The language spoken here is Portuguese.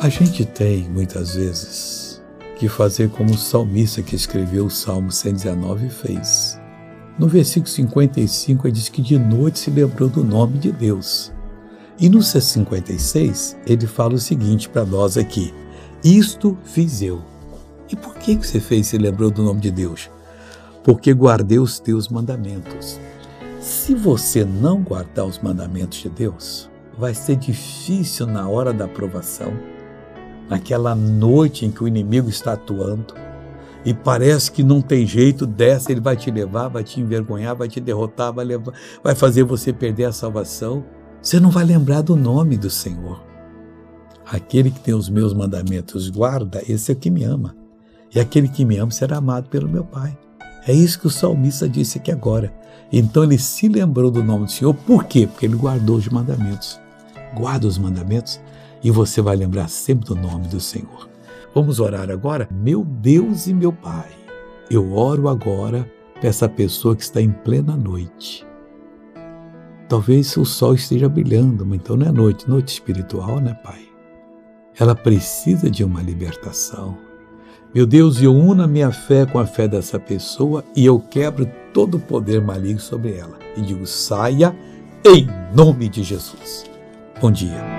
A gente tem, muitas vezes, que fazer como o salmista que escreveu o Salmo 119 fez. No versículo 55, ele diz que de noite se lembrou do nome de Deus. E no 56, ele fala o seguinte para nós aqui: Isto fiz eu. E por que você fez se lembrou do nome de Deus? Porque guardei os teus mandamentos. Se você não guardar os mandamentos de Deus, vai ser difícil na hora da aprovação, naquela noite em que o inimigo está atuando e parece que não tem jeito dessa, ele vai te levar, vai te envergonhar, vai te derrotar, vai, levar, vai fazer você perder a salvação. Você não vai lembrar do nome do Senhor. Aquele que tem os meus mandamentos guarda, esse é o que me ama. E aquele que me ama será amado pelo meu Pai. É isso que o salmista disse aqui agora. Então ele se lembrou do nome do Senhor. Por quê? Porque ele guardou os mandamentos. Guarda os mandamentos e você vai lembrar sempre do nome do Senhor. Vamos orar agora? Meu Deus e meu Pai, eu oro agora para essa pessoa que está em plena noite. Talvez o sol esteja brilhando, mas então não é noite, noite espiritual, né, Pai? Ela precisa de uma libertação. Meu Deus, eu uno a minha fé com a fé dessa pessoa e eu quebro todo o poder maligno sobre ela. E digo: saia em nome de Jesus. Bom dia.